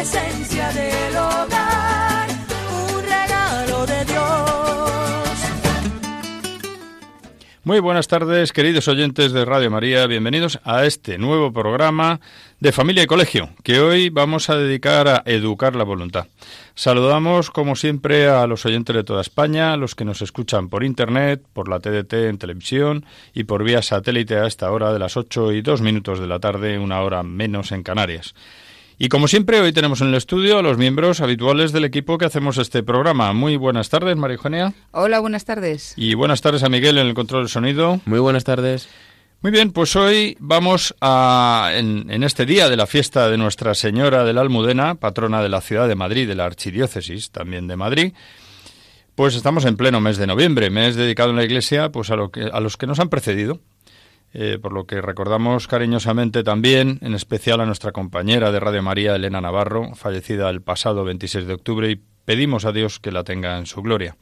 esencia del hogar, un regalo de Dios. Muy buenas tardes, queridos oyentes de Radio María. Bienvenidos a este nuevo programa de Familia y Colegio, que hoy vamos a dedicar a educar la voluntad. Saludamos, como siempre, a los oyentes de toda España, a los que nos escuchan por Internet, por la TDT en televisión y por vía satélite a esta hora de las 8 y 2 minutos de la tarde, una hora menos en Canarias. Y como siempre, hoy tenemos en el estudio a los miembros habituales del equipo que hacemos este programa. Muy buenas tardes, María Eugenia. Hola, buenas tardes. Y buenas tardes a Miguel en el control del sonido. Muy buenas tardes. Muy bien, pues hoy vamos a, en, en, este día de la fiesta de Nuestra Señora de la Almudena, patrona de la ciudad de Madrid, de la Archidiócesis también de Madrid, pues estamos en pleno mes de noviembre, mes dedicado en la Iglesia pues a, lo que, a los que nos han precedido. Eh, por lo que recordamos cariñosamente también, en especial a nuestra compañera de Radio María, Elena Navarro, fallecida el pasado 26 de octubre, y pedimos a Dios que la tenga en su gloria.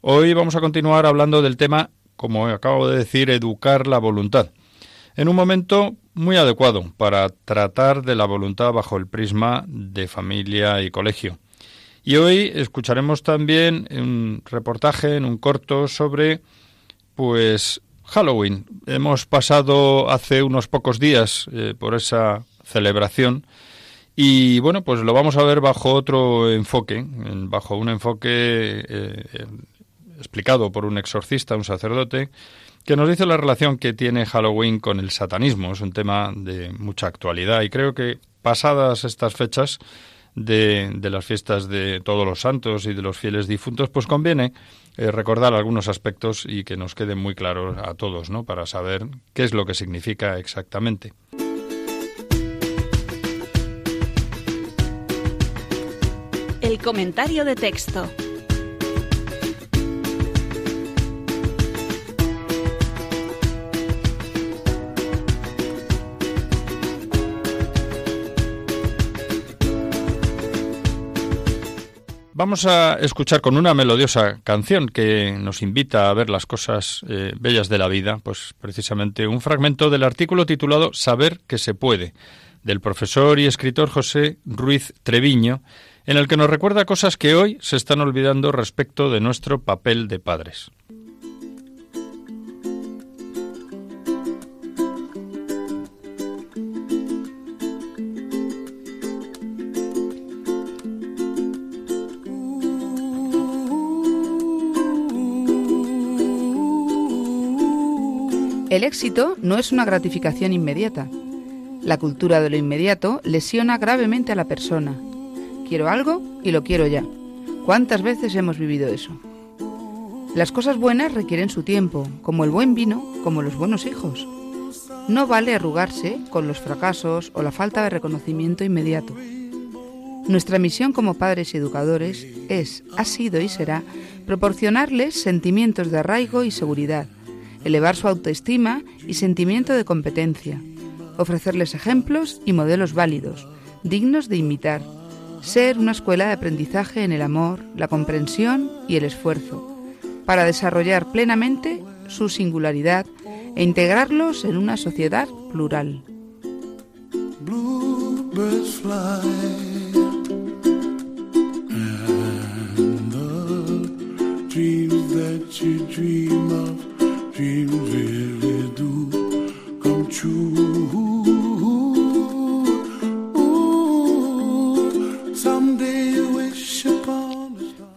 Hoy vamos a continuar hablando del tema, como acabo de decir, educar la voluntad, en un momento muy adecuado para tratar de la voluntad bajo el prisma de familia y colegio. Y hoy escucharemos también un reportaje en un corto sobre pues Halloween. Hemos pasado hace unos pocos días eh, por esa celebración y bueno, pues lo vamos a ver bajo otro enfoque, bajo un enfoque eh, explicado por un exorcista, un sacerdote, que nos dice la relación que tiene Halloween con el satanismo. Es un tema de mucha actualidad y creo que pasadas estas fechas de, de, las fiestas de todos los santos y de los fieles difuntos, pues conviene eh, recordar algunos aspectos y que nos queden muy claros a todos, ¿no? Para saber qué es lo que significa exactamente. El comentario de texto. Vamos a escuchar con una melodiosa canción que nos invita a ver las cosas eh, bellas de la vida, pues precisamente un fragmento del artículo titulado Saber que se puede, del profesor y escritor José Ruiz Treviño, en el que nos recuerda cosas que hoy se están olvidando respecto de nuestro papel de padres. El éxito no es una gratificación inmediata. La cultura de lo inmediato lesiona gravemente a la persona. Quiero algo y lo quiero ya. ¿Cuántas veces hemos vivido eso? Las cosas buenas requieren su tiempo, como el buen vino, como los buenos hijos. No vale arrugarse con los fracasos o la falta de reconocimiento inmediato. Nuestra misión como padres y educadores es, ha sido y será proporcionarles sentimientos de arraigo y seguridad, elevar su autoestima y sentimiento de competencia, ofrecerles ejemplos y modelos válidos, dignos de imitar, ser una escuela de aprendizaje en el amor, la comprensión y el esfuerzo, para desarrollar plenamente su singularidad e integrarlos en una sociedad plural.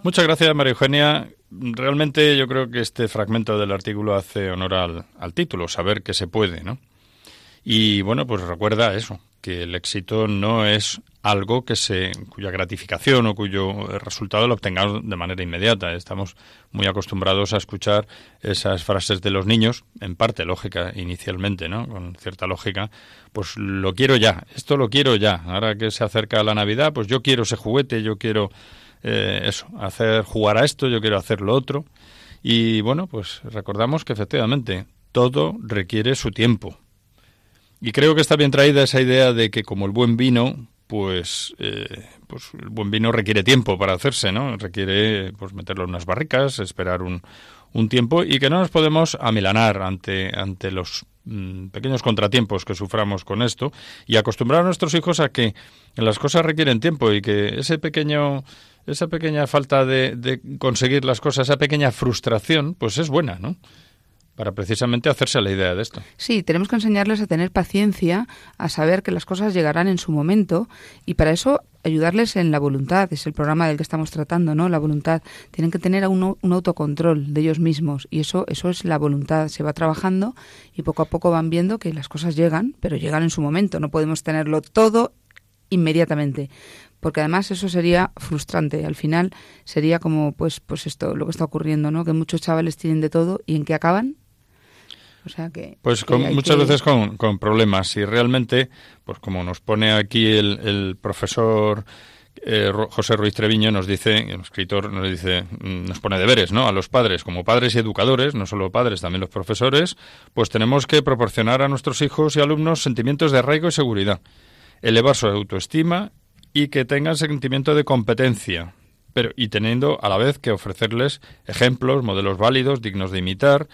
Muchas gracias, María Eugenia. Realmente yo creo que este fragmento del artículo hace honor al, al título, saber que se puede, ¿no? Y bueno, pues recuerda eso, que el éxito no es algo que se cuya gratificación o cuyo resultado lo obtengamos de manera inmediata. Estamos muy acostumbrados a escuchar esas frases de los niños, en parte lógica inicialmente, ¿no? Con cierta lógica, pues lo quiero ya, esto lo quiero ya. Ahora que se acerca la Navidad, pues yo quiero ese juguete, yo quiero eh, eso, hacer jugar a esto, yo quiero hacer lo otro. Y bueno, pues recordamos que efectivamente todo requiere su tiempo y creo que está bien traída esa idea de que como el buen vino, pues, eh, pues el buen vino requiere tiempo para hacerse, ¿no? Requiere pues meterlo en unas barricas, esperar un, un tiempo y que no nos podemos amilanar ante, ante los mm, pequeños contratiempos que suframos con esto y acostumbrar a nuestros hijos a que las cosas requieren tiempo y que ese pequeño esa pequeña falta de, de conseguir las cosas, esa pequeña frustración, pues es buena, ¿no? Para precisamente hacerse la idea de esto. Sí, tenemos que enseñarles a tener paciencia, a saber que las cosas llegarán en su momento y para eso ayudarles en la voluntad, es el programa del que estamos tratando, ¿no? La voluntad. Tienen que tener un, un autocontrol de ellos mismos y eso, eso es la voluntad. Se va trabajando y poco a poco van viendo que las cosas llegan, pero llegan en su momento. No podemos tenerlo todo inmediatamente porque además eso sería frustrante al final sería como pues pues esto lo que está ocurriendo no que muchos chavales tienen de todo y en qué acaban pues muchas veces con, problemas y realmente, pues como nos pone aquí el, profesor eh, José Ruiz Treviño nos dice, el escritor nos dice, mm, nos pone deberes, ¿no? A los padres, como padres y educadores, no solo padres, también los profesores, pues tenemos que proporcionar a nuestros hijos y alumnos sentimientos de arraigo y seguridad, elevar su autoestima y que tengan sentimiento de competencia, pero y teniendo a la vez que ofrecerles ejemplos, modelos válidos, dignos de imitar,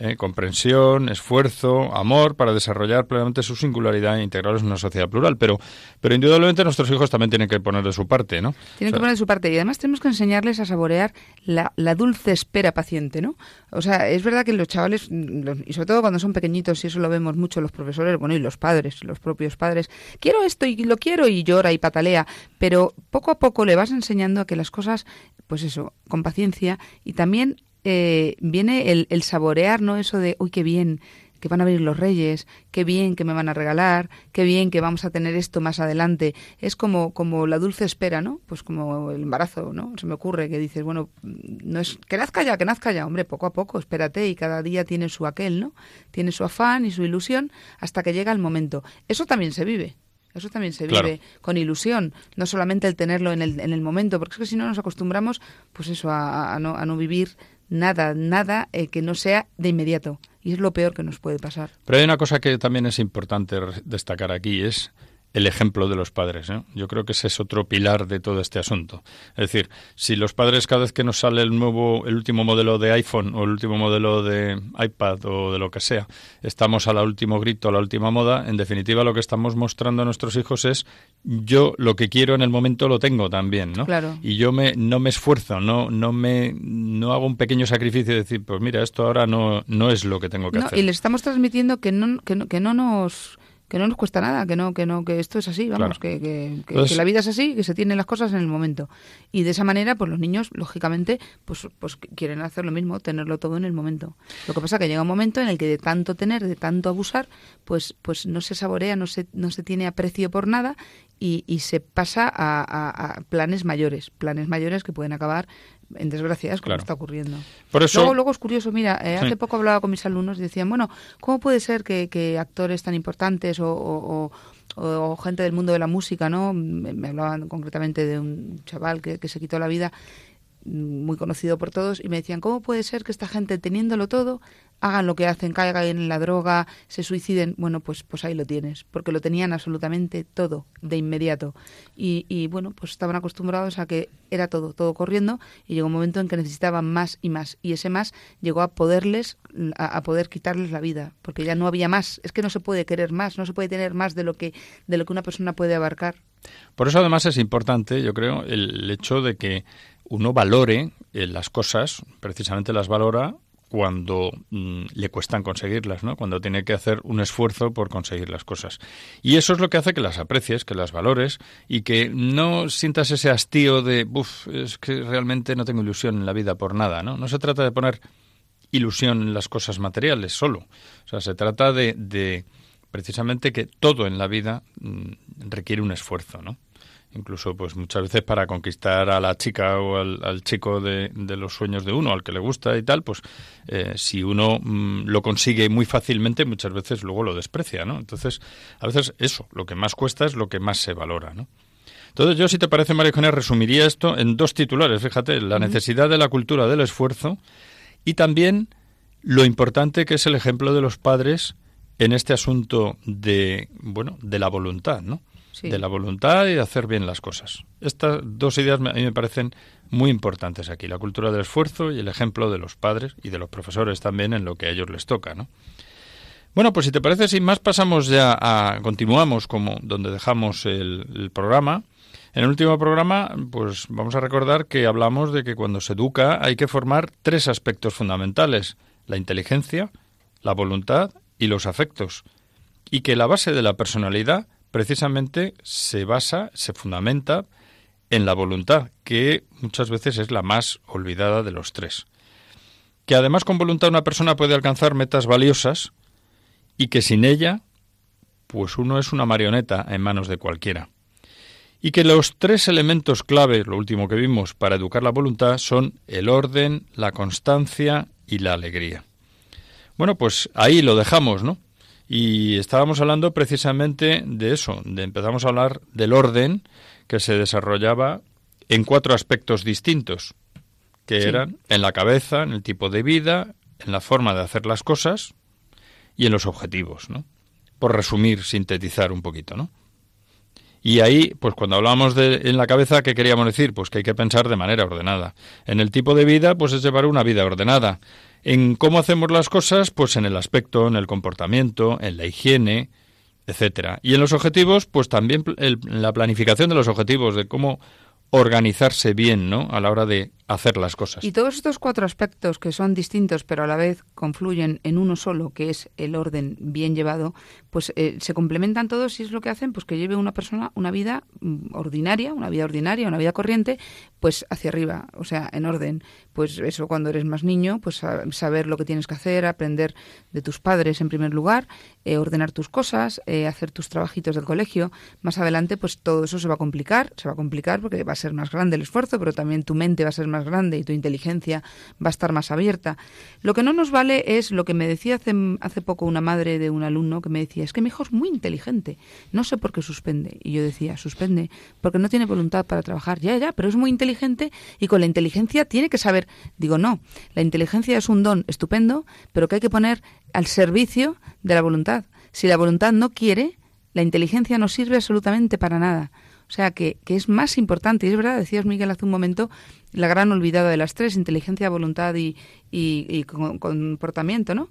¿eh? comprensión, esfuerzo, amor para desarrollar plenamente su singularidad e integrarlos en una sociedad plural. Pero, pero indudablemente nuestros hijos también tienen que poner de su parte, ¿no? Tienen que poner de su parte y además tenemos que enseñarles a saborear la, la, dulce espera paciente, ¿no? O sea, es verdad que los chavales, y sobre todo cuando son pequeñitos, y eso lo vemos mucho los profesores, bueno, y los padres, los propios padres, quiero esto y lo quiero y llora y patalea, pero poco a poco le vas enseñando a que las cosas, pues eso, con paciencia y también eh, viene el, el, saborear, ¿no? Eso de, uy, qué bien que van a venir los reyes, qué bien que me van a regalar, qué bien que vamos a tener esto más adelante. Es como, como la dulce espera, ¿no? Pues como el embarazo, ¿no? Se me ocurre que dices, bueno, no es que nazca ya, que nazca ya, hombre, poco a poco, espérate, y cada día tiene su aquel, ¿no? Tiene su afán y su ilusión hasta que llega el momento. Eso también se vive. Eso también se vive con ilusión, no solamente el tenerlo en el, en el momento, porque es que si no nos acostumbramos, pues eso, a, no, a no vivir nada, nada eh, que no sea de inmediato. Y es lo peor que nos puede pasar. Pero hay una cosa que también es importante destacar aquí, es el ejemplo de los padres. ¿eh? Yo creo que ese es otro pilar de todo este asunto. Es decir, si los padres cada vez que nos sale el nuevo, el último modelo de iPhone o el último modelo de iPad o de lo que sea, estamos al último grito, a la última moda, en definitiva lo que estamos mostrando a nuestros hijos es yo lo que quiero en el momento lo tengo también, ¿no? Claro. Y yo me no me esfuerzo, no no me no hago un pequeño sacrificio de decir, pues mira, esto ahora no no es lo que tengo que no, hacer. Y les estamos transmitiendo que no que no, que no nos que no nos cuesta nada, que no, que no, que esto es así, vamos, que, que, la vida es así, que se tienen las cosas en el momento. Y de esa manera, pues los niños, lógicamente, pues, pues quieren hacer lo mismo, tenerlo todo en el momento. Lo que pasa es que llega un momento en el que de tanto tener, de tanto abusar, pues, pues no se saborea, no se, no se tiene aprecio por nada y, y se pasa a, a, planes mayores, planes mayores que pueden acabar en desgracias como está ocurriendo. Por eso... luego, luego es curioso, mira, eh, hace poco hablaba con mis alumnos y decían, bueno, ¿cómo puede ser que, actores tan importantes o, o, gente del mundo de la música, ¿no? Me, hablaban concretamente de un chaval que, que se quitó la vida muy conocido por todos y me decían, ¿cómo puede ser que esta gente teniéndolo todo hagan lo que hacen, caigan en la droga, se suiciden? Bueno, pues pues ahí lo tienes, porque lo tenían absolutamente todo de inmediato. Y, y bueno, pues estaban acostumbrados a que era todo, todo corriendo y llegó un momento en que necesitaban más y más y ese más llegó a poderles a, poder quitarles la vida, porque ya no había más, es que no se puede querer más, no se puede tener más de lo que de lo que una persona puede abarcar. Por eso además es importante, yo creo, el hecho de que uno valore eh, las cosas, precisamente las valora cuando mm, le cuestan conseguirlas, ¿no? Cuando tiene que hacer un esfuerzo por conseguir las cosas. Y eso es lo que hace que las aprecies, que las valores y que no sientas ese hastío de, uff, es que realmente no tengo ilusión en la vida por nada, ¿no? No se trata de poner ilusión en las cosas materiales solo. O sea, se trata de, de precisamente que todo en la vida mm, requiere un esfuerzo, ¿no? Incluso pues muchas veces para conquistar a la chica o al, chico de, los sueños de uno, al que le gusta y tal, pues eh, si uno mm, lo consigue muy fácilmente, muchas veces luego lo desprecia, ¿no? Entonces, a veces eso, lo que más cuesta es lo que más se valora, ¿no? Entonces, yo, si te parece, María Eugenia, resumiría esto en dos titulares, fíjate, la necesidad de la cultura del esfuerzo y también lo importante que es el ejemplo de los padres en este asunto de, bueno, de la voluntad, ¿no? De la voluntad y de hacer bien las cosas. Estas dos ideas a mí me parecen muy importantes aquí, la cultura del esfuerzo y el ejemplo de los padres y de los profesores también en lo que a ellos les toca, ¿no? Bueno, pues si te parece, sin más pasamos ya a continuamos como donde dejamos el, el programa. En el último programa, pues vamos a recordar que hablamos de que cuando se educa hay que formar tres aspectos fundamentales: la inteligencia, la voluntad y los afectos, y que la base de la personalidad precisamente se basa, se fundamenta en la voluntad, que muchas veces es la más olvidada de los tres. Que además con voluntad una persona puede alcanzar metas valiosas y que sin ella, pues uno es una marioneta en manos de cualquiera. Y que los tres elementos clave, lo último que vimos, para educar la voluntad son el orden, la constancia y la alegría. Bueno, pues ahí lo dejamos, ¿no? Y estábamos hablando precisamente de eso, de empezamos a hablar del orden que se desarrollaba en cuatro aspectos distintos, que eran en la cabeza, en el tipo de vida, en la forma de hacer las cosas y en los objetivos, ¿no? Por resumir, sintetizar un poquito, ¿no? Y ahí, pues cuando hablamos de en la cabeza, ¿qué queríamos decir? Pues que hay que pensar de manera ordenada. En el tipo de vida, pues es llevar una vida ordenada. En cómo hacemos las cosas, pues en el aspecto, en el comportamiento, en la higiene, etcétera. Y en los objetivos, pues también en la planificación de los objetivos, de cómo organizarse bien, ¿no? A la hora de hacer las cosas. Y todos estos cuatro aspectos que son distintos pero a la vez confluyen en uno solo, que es el orden bien llevado, pues eh, se complementan todos y es lo que hacen pues que lleve una persona una vida mm, ordinaria, una vida ordinaria, una vida corriente, pues hacia arriba, o sea, en orden. Pues eso cuando eres más niño, pues saber lo que tienes que hacer, aprender de tus padres en primer lugar, eh, ordenar tus cosas, eh, hacer tus trabajitos del colegio. Más adelante, pues todo eso se va a complicar, se va a complicar porque va a ser más grande el esfuerzo, pero también tu mente va a ser más grande y tu inteligencia va a estar más abierta. Lo que no nos vale es lo que me decía hace, hace poco una madre de un alumno que me decía, es que mi hijo es muy inteligente, no sé por qué suspende. Y yo decía, suspende porque no tiene voluntad para trabajar. Ya, ya, pero es muy inteligente y con la inteligencia tiene que saber. Digo, no, la inteligencia es un don estupendo, pero que hay que poner al servicio de la voluntad. Si la voluntad no quiere, la inteligencia no sirve absolutamente para nada. O sea, que, que, es más importante, y es verdad, decías Miguel hace un momento, la gran olvidada de las tres, inteligencia, voluntad y, y, comportamiento, ¿no?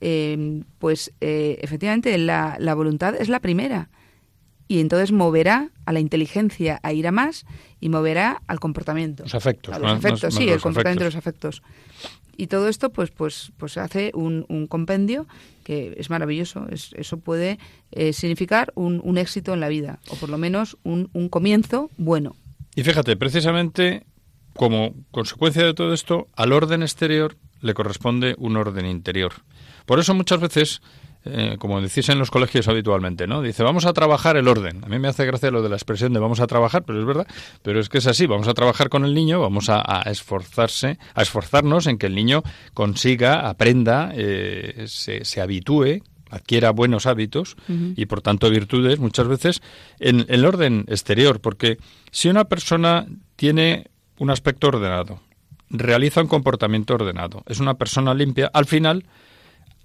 Eh, pues eh, efectivamente la, la, voluntad es la primera y entonces moverá a la inteligencia a ir a más y moverá al comportamiento. Los afectos. A los afectos, sí, el comportamiento de los afectos. Y todo esto pues pues pues hace un, un compendio que es maravilloso. Es, eso puede eh, significar un, éxito en la vida, o por lo menos un comienzo bueno. Y fíjate, precisamente como consecuencia de todo esto, al orden exterior le corresponde un orden interior. Por eso muchas veces eh, como decís en los colegios habitualmente, ¿no? Dice, vamos a trabajar el orden. A mí me hace gracia lo de la expresión de vamos a trabajar, pero es verdad, pero es que es así, vamos a trabajar con el niño, vamos a, esforzarse, a esforzarnos en que el niño consiga, aprenda, eh, se, se habitúe adquiera buenos hábitos y por tanto virtudes muchas veces en el orden exterior, porque si una persona tiene un aspecto ordenado, realiza un comportamiento ordenado, es una persona limpia, al final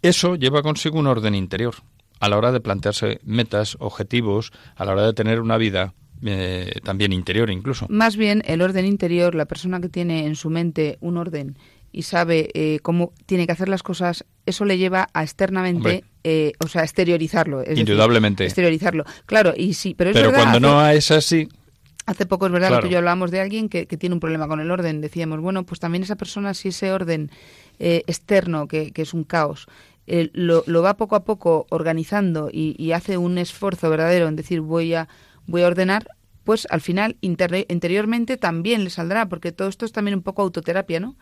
eso lleva consigo un orden interior a la hora de plantearse metas, objetivos, a la hora de tener una vida eh, también interior incluso. Más bien el orden interior, la persona que tiene en su mente un orden y sabe eh, cómo tiene que hacer las cosas, eso le lleva a externamente, eh, o sea, exteriorizarlo. Indudablemente. exteriorizarlo. Claro, y sí, pero es Pero cuando no es así, Hace poco es verdad que tú y yo hablábamos de alguien que, que, tiene un problema con el orden. Decíamos, bueno, pues también esa persona, si ese orden eh, externo, que, es un caos, eh, lo, va poco a poco organizando y, hace un esfuerzo verdadero en decir voy a, voy a ordenar, pues al final interiormente también le saldrá, porque todo esto es también un poco autoterapia, ¿no?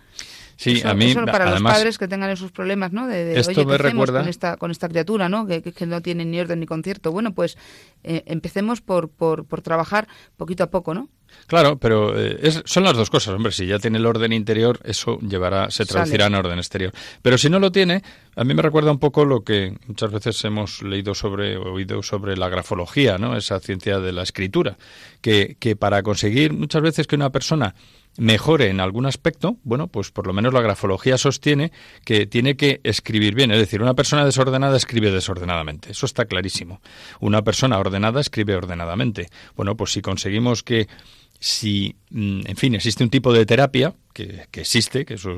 Sí, a mí. para los padres que tengan esos problemas, ¿no? De, esto me recuerda. Con esta, con esta criatura, ¿no? Que, que, no tiene ni orden ni concierto. Bueno, pues eh, empecemos por, por, por trabajar poquito a poco, ¿no? Claro, pero eh, son las dos cosas, hombre. Si ya tiene el orden interior, eso llevará, se traducirá en orden exterior. Pero si no lo tiene, a mí me recuerda un poco lo que muchas veces hemos leído sobre, oído sobre la grafología, ¿no? Esa ciencia de la escritura, que, que para conseguir muchas veces que una persona mejore en algún aspecto, bueno, pues por lo menos la grafología sostiene que tiene que escribir bien. Es decir, una persona desordenada escribe desordenadamente. Eso está clarísimo. Una persona ordenada escribe ordenadamente. Bueno, pues si conseguimos que si, mm, en fin, existe un tipo de terapia, que, existe, que eso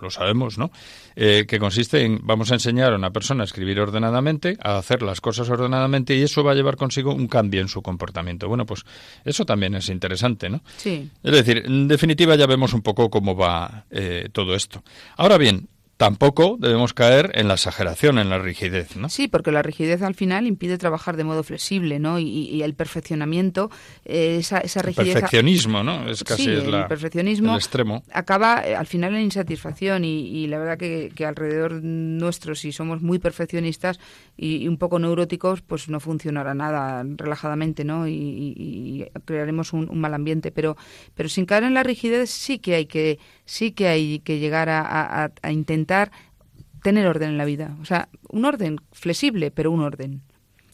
lo, sabemos, ¿no? Eh, que consiste en, vamos a enseñar a una persona a escribir ordenadamente, a hacer las cosas ordenadamente, y eso va a llevar consigo un cambio en su comportamiento. Bueno, pues eso también es interesante, ¿no? Sí. Es decir, en definitiva ya vemos un poco cómo va eh, todo esto. Ahora bien, tampoco debemos caer en la exageración, en la rigidez, ¿no? Sí, porque la rigidez al final impide trabajar de modo flexible, ¿no? Y, el perfeccionamiento, eh, esa, esa rigidez... El perfeccionismo, ¿no? Es casi el perfeccionismo extremo. acaba eh, al final en insatisfacción y, la verdad que, alrededor nuestro, si somos muy perfeccionistas y, un poco neuróticos, pues no funcionará nada relajadamente, ¿no? Y, crearemos un, un, mal ambiente. Pero, pero sin caer en la rigidez sí que hay que sí que hay que llegar a, a intentar tener orden en la vida. O sea, un orden flexible, pero un orden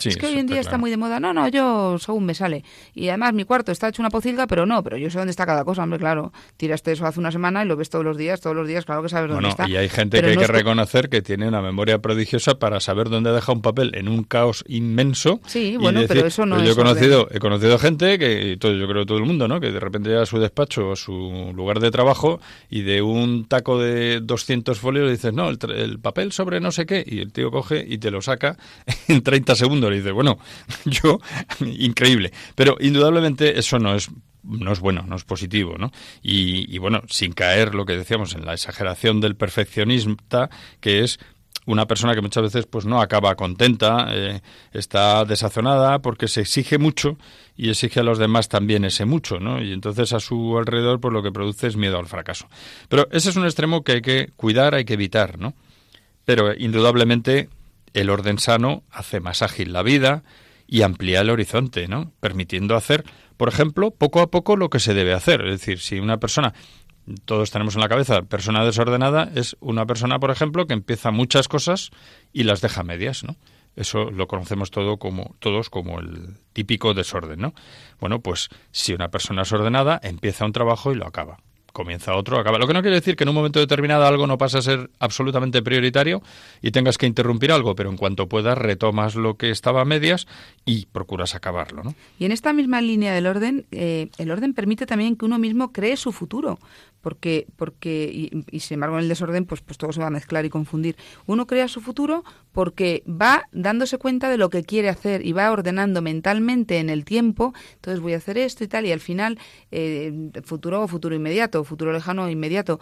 es que hoy en día está, muy de moda. No, no, yo según me sale. Y además mi cuarto está hecho una pocilga, pero no, pero yo sé dónde está cada cosa, hombre, claro. Tiraste eso hace una semana y lo ves todos los días, todos los días, claro que sabes dónde está. Y hay gente que hay que reconocer que tiene una memoria prodigiosa para saber dónde deja un papel en un caos inmenso. Sí, bueno, pero eso no yo he conocido, he conocido gente que, todo, yo creo todo el mundo, ¿no? Que de repente llega a su despacho o a su lugar de trabajo y de un taco de 200 folios le dices, no, el, el papel sobre no sé qué, y el tío coge y te lo saca en 30 segundos y dices, bueno, yo, increíble. Pero indudablemente eso no es no es bueno, no es positivo, ¿no? Y, bueno, sin caer lo que decíamos en la exageración del perfeccionista, que es una persona que muchas veces pues no acaba contenta, eh, está desazonada porque se exige mucho y exige a los demás también ese mucho, ¿no? Y entonces a su alrededor pues lo que produce es miedo al fracaso. Pero ese es un extremo que hay que cuidar, hay que evitar, ¿no? Pero indudablemente el orden sano hace más ágil la vida y amplía el horizonte, ¿no? Permitiendo hacer, por ejemplo, poco a poco lo que se debe hacer. Es decir, si una persona, todos tenemos en la cabeza, persona desordenada, es una persona, por ejemplo, que empieza muchas cosas y las deja medias, ¿no? Eso lo conocemos todo como, todos como el típico desorden, ¿no? Bueno, pues si una persona es ordenada, empieza un trabajo y lo acaba comienza otro, acaba. Lo que no quiere decir que en un momento determinado algo no pase a ser absolutamente prioritario y tengas que interrumpir algo, pero en cuanto puedas retomas lo que estaba a medias y procuras acabarlo. ¿no? Y en esta misma línea del orden, eh, el orden permite también que uno mismo cree su futuro, porque, porque y, sin embargo en el desorden pues, pues todo se va a mezclar y confundir. Uno crea su futuro porque va dándose cuenta de lo que quiere hacer y va ordenando mentalmente en el tiempo, entonces voy a hacer esto y tal, y al final eh, futuro o futuro inmediato, futuro lejano inmediato,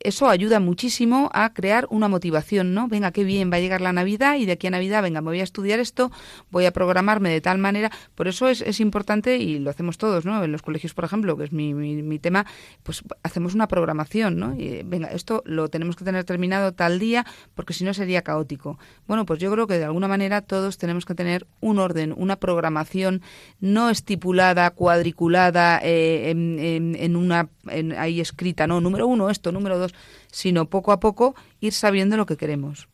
eso ayuda muchísimo a crear una motivación, ¿no? Venga, qué bien, va a llegar la Navidad y de aquí a Navidad, venga, me voy a estudiar esto, voy a programarme de tal manera. Por eso es, es importante, y lo hacemos todos, ¿no? En los colegios, por ejemplo, que es mi, mi, tema, pues hacemos una programación, ¿no? Y, venga, esto lo tenemos que tener terminado tal día, porque si no sería caótico. Bueno, pues yo creo que de alguna manera todos tenemos que tener un orden, una programación no estipulada, cuadriculada, eh, en, en, una ahí escrita, ¿no? Número uno esto, número dos sino poco a poco ir sabiendo lo que queremos.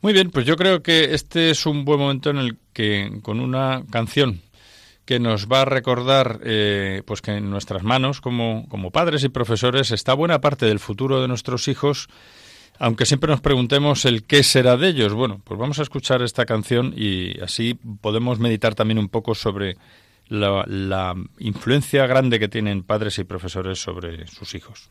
Muy bien, pues yo creo que este es un buen momento en el que con una canción que nos va a recordar eh, pues que en nuestras manos como, como padres y profesores está buena parte del futuro de nuestros hijos, aunque siempre nos preguntemos el qué será de ellos. Bueno, pues vamos a escuchar esta canción y así podemos meditar también un poco sobre la, la influencia grande que tienen padres y profesores sobre sus hijos.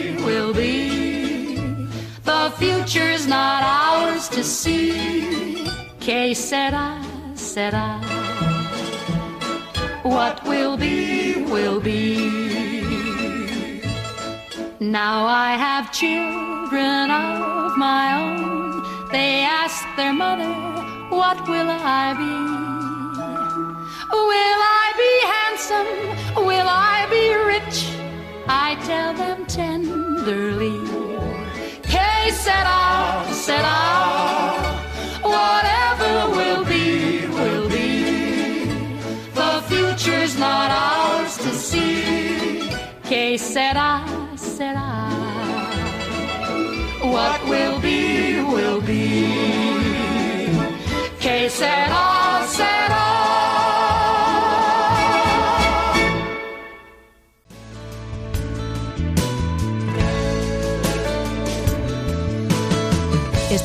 future's not ours to see. Que sera, sera. What will be, will be. Now I have children of my own. They ask their mother, What will I be? Will I be handsome? Will I be rich? I tell them tenderly. Que sera, sera. Whatever will be, will be. The future's not ours to see. Que sera, sera. What will be, will be. Que sera,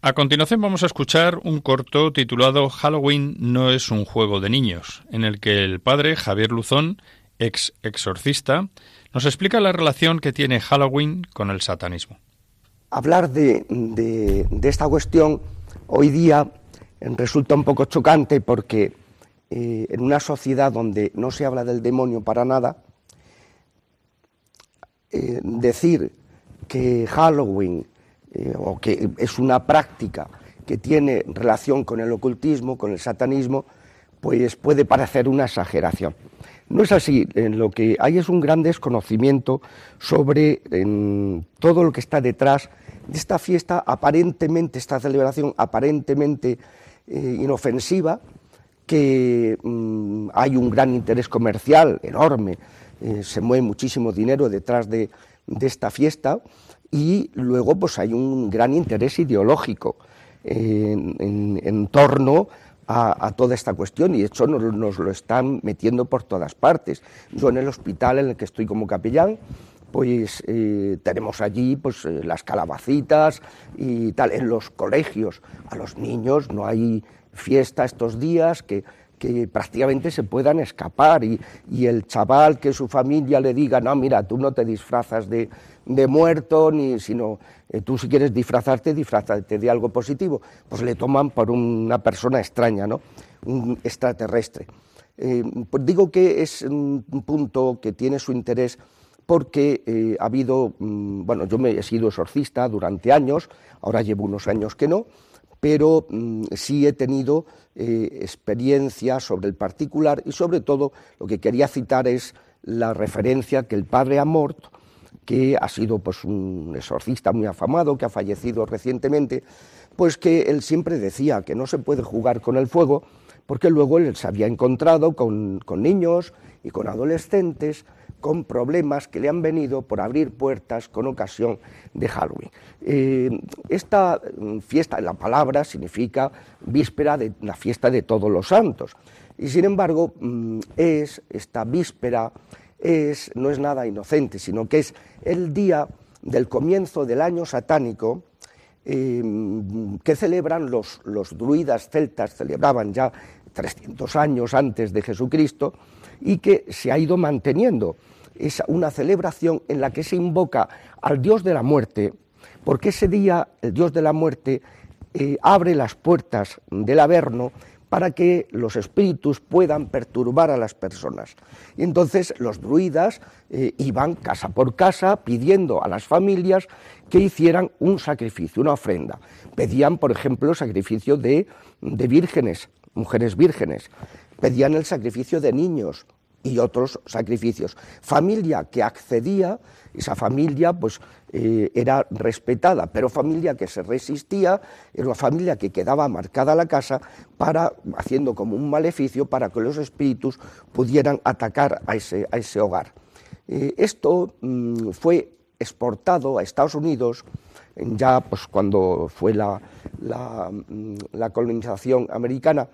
A continuación vamos a escuchar un corto titulado Halloween no es un juego de niños, en el que el padre Javier Luzón, ex exorcista, nos explica la relación que tiene Halloween con el satanismo. Hablar de, de- esta cuestión hoy día resulta un poco chocante porque eh, en una sociedad donde no se habla del demonio para nada, eh, decir que Halloween eh, o que es una práctica que tiene relación con el ocultismo, con el satanismo, pues puede parecer una exageración. No es así, lo que hay es un gran desconocimiento sobre todo lo que está detrás de esta fiesta, aparentemente, esta celebración aparentemente eh, inofensiva, que mm, hay un gran interés comercial enorme, eh, se mueve muchísimo dinero detrás de, de esta fiesta y luego pues hay un gran interés ideológico en, en- torno a, toda esta cuestión y de hecho nos, nos lo están metiendo por todas partes. Yo en el hospital en el que estoy como capellán, pues eh, tenemos allí pues eh, las calabacitas y tal. En los colegios a los niños no hay fiesta estos días que, que prácticamente se puedan escapar y, y el chaval que su familia le diga, no, mira, tú no te disfrazas de, de muerto, ni, sino eh, tú si quieres disfrazarte, disfrazarte de algo positivo, pues le toman por una persona extraña, ¿no? un extraterrestre. Eh, pues digo que es un punto que tiene su interés porque eh, ha habido, mm, bueno, yo me he sido exorcista durante años, ahora llevo unos años que no, pero mm, sí he tenido eh, experiencia sobre el particular y sobre todo lo que quería citar es la referencia que el padre Amort, que ha sido pues un exorcista muy afamado, que ha fallecido recientemente, pues que él siempre decía que no se puede jugar con el fuego, porque luego él se había encontrado con, con niños y con adolescentes con problemas que le han venido por abrir puertas con ocasión de Halloween. Eh, esta mm, fiesta, la palabra significa víspera de la fiesta de todos los santos. Y sin embargo, mm, es esta víspera es, no es nada inocente, sino que es el día del comienzo del año satánico eh, que celebran los, los druidas celtas, celebraban ya 300 años antes de Jesucristo, y que se ha ido manteniendo. Es una celebración en la que se invoca al dios de la muerte, porque ese día el dios de la muerte eh, abre las puertas del Averno para que los espíritus puedan perturbar a las personas. Y entonces los druidas eh, iban casa por casa pidiendo a las familias que hicieran un sacrificio, una ofrenda. Pedían, por ejemplo, sacrificio de, de vírgenes, mujeres vírgenes. Pedían el sacrificio de niños, y otros sacrificios. Familia que accedía, esa familia pues eh, era respetada, pero familia que se resistía, era una familia que quedaba marcada la casa para, haciendo como un maleficio para que los espíritus pudieran atacar a ese, a ese hogar. Eh, esto mm, fue exportado a Estados Unidos ya pues cuando fue la, la, mm, la colonización americana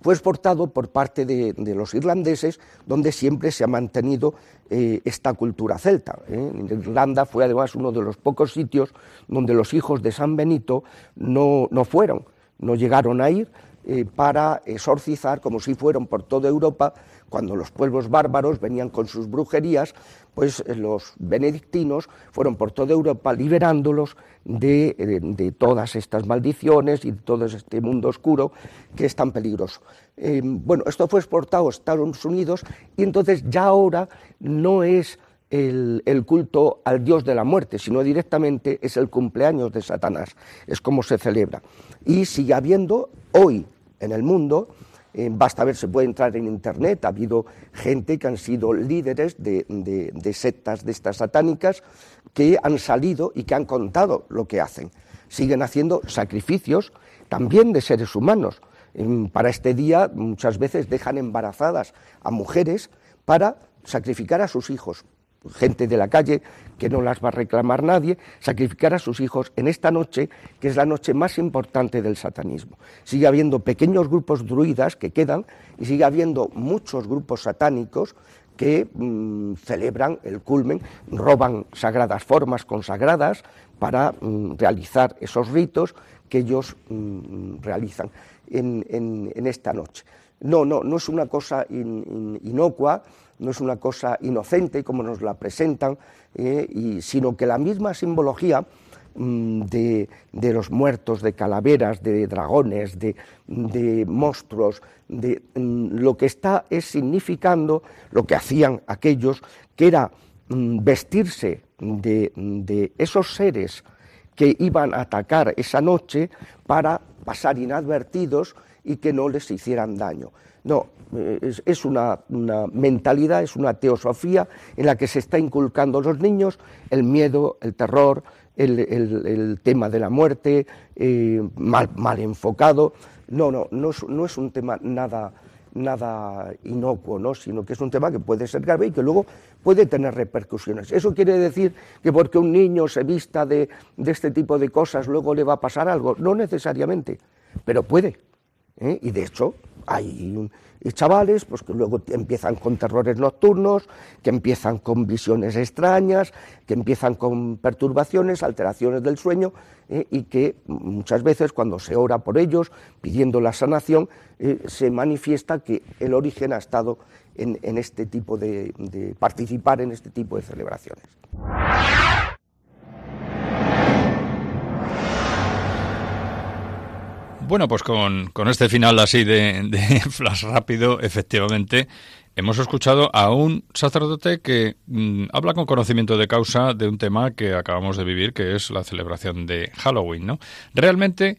fue exportado por parte de, los irlandeses, donde siempre se ha mantenido eh, esta cultura celta. ¿eh? Irlanda fue además uno de los pocos sitios donde los hijos de San Benito no, no fueron, no llegaron a ir eh, para exorcizar, como si fueron por toda Europa, cuando los pueblos bárbaros venían con sus brujerías, pues eh, los benedictinos fueron por toda Europa liberándolos de, eh, todas estas maldiciones y de todo este mundo oscuro que es tan peligroso. Eh, bueno, esto fue exportado a Estados Unidos y entonces ya ahora no es el, el, culto al dios de la muerte, sino directamente es el cumpleaños de Satanás, es como se celebra. Y sigue habiendo hoy en el mundo eh, basta ver, se puede entrar en Internet, ha habido gente que han sido líderes de, sectas de estas satánicas que han salido y que han contado lo que hacen. Siguen haciendo sacrificios también de seres humanos. Para este día muchas veces dejan embarazadas a mujeres para sacrificar a sus hijos, gente de la calle que no las va a reclamar nadie, sacrificar a sus hijos en esta noche, que es la noche más importante del satanismo. Sigue habiendo pequeños grupos druidas que quedan y sigue habiendo muchos grupos satánicos que mm, celebran el culmen, roban sagradas formas consagradas para mm, realizar esos ritos que ellos mm, realizan en, esta noche. No, no, no es una cosa inocua, no es una cosa inocente como nos la presentan, eh, sino que la misma simbología mm, de, los muertos, de calaveras, de dragones, de, monstruos, de, mm, lo que está es significando lo que hacían aquellos, que era mm, vestirse de esos seres que iban a atacar esa noche para pasar inadvertidos y que no les hicieran daño. No, eh, es, una, mentalidad, es una teosofía en la que se está inculcando a los niños el miedo, el terror, el, tema de la muerte, eh, mal, enfocado. No, no, no es, un tema nada, nada inocuo, ¿no? sino que es un tema que puede ser grave y que luego puede tener repercusiones. ¿Eso quiere decir que porque un niño se vista de, de este tipo de cosas luego le va a pasar algo? No necesariamente, pero puede. ¿Eh? Y de hecho, hay chavales pues, que luego empiezan con terrores nocturnos, que empiezan con visiones extrañas, que empiezan con perturbaciones, alteraciones del sueño, ¿eh? y que muchas veces cuando se ora por ellos, pidiendo la sanación, eh, se manifiesta que el origen ha estado en, este tipo de participar en este tipo de celebraciones. Bueno, pues con, este final así de, flash rápido, efectivamente, hemos escuchado a un sacerdote que mm, habla con conocimiento de causa de un tema que acabamos de vivir, que es la celebración de Halloween, ¿no? Realmente,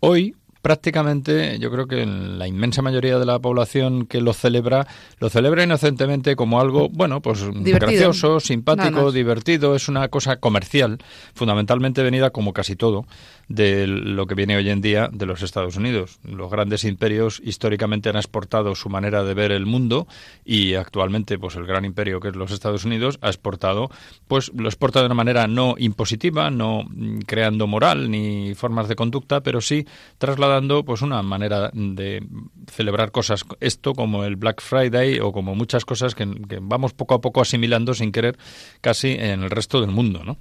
hoy prácticamente yo creo que la inmensa mayoría de la población que lo celebra lo celebra inocentemente como algo bueno pues gracioso simpático divertido es una cosa comercial fundamentalmente venida como casi todo de lo que viene hoy en día de los Estados Unidos. Los grandes imperios históricamente han exportado su manera de ver el mundo y actualmente pues el gran imperio que es los Estados Unidos ha exportado pues lo exporta de una manera no impositiva, no creando moral ni formas de conducta, pero sí trasladando dando pues una manera de celebrar cosas, esto como el Black Friday o como muchas cosas que, que vamos poco a poco asimilando sin querer casi en el resto del mundo, ¿no?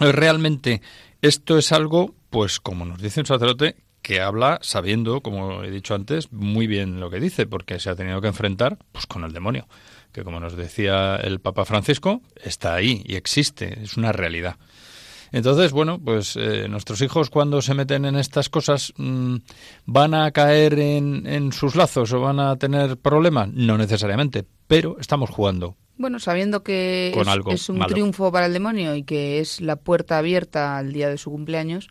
Realmente esto es algo, pues como nos dice un sacerdote, que habla sabiendo, como he dicho antes, muy bien lo que dice, porque se ha tenido que enfrentar pues con el demonio, que como nos decía el Papa Francisco, está ahí y existe, es una realidad. Entonces, bueno, pues eh, nuestros hijos cuando se meten en estas cosas mm, van a caer en, en sus lazos o van a tener problemas, no necesariamente, pero estamos jugando. Bueno, sabiendo que es, algo es un malo. triunfo para el demonio y que es la puerta abierta al día de su cumpleaños,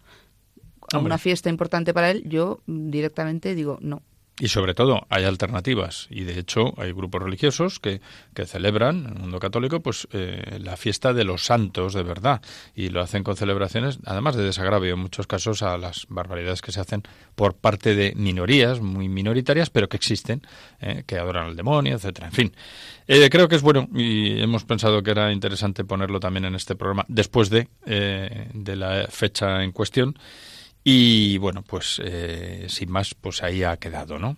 a Hombre. una fiesta importante para él, yo directamente digo no. Y sobre todo, hay alternativas. Y de hecho, hay grupos religiosos que, que celebran, en el mundo católico, pues eh, la fiesta de los santos de verdad. Y lo hacen con celebraciones, además de desagravio en muchos casos a las barbaridades que se hacen por parte de minorías, muy minoritarias, pero que existen, eh, que adoran al demonio, etcétera. En fin, eh, creo que es bueno y hemos pensado que era interesante ponerlo también en este programa después de, eh, de la fecha en cuestión. Y bueno, pues eh, sin más, pues ahí ha quedado, ¿no?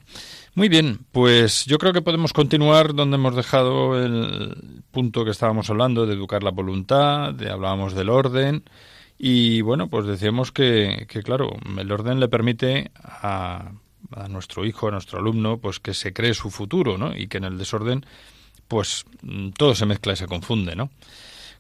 Muy bien, pues yo creo que podemos continuar donde hemos dejado el punto que estábamos hablando de educar la voluntad, de hablábamos del orden y bueno, pues decíamos que, que claro, el orden le permite a, a nuestro hijo, a nuestro alumno, pues que se cree su futuro, ¿no? Y que en el desorden, pues todo se mezcla y se confunde, ¿no?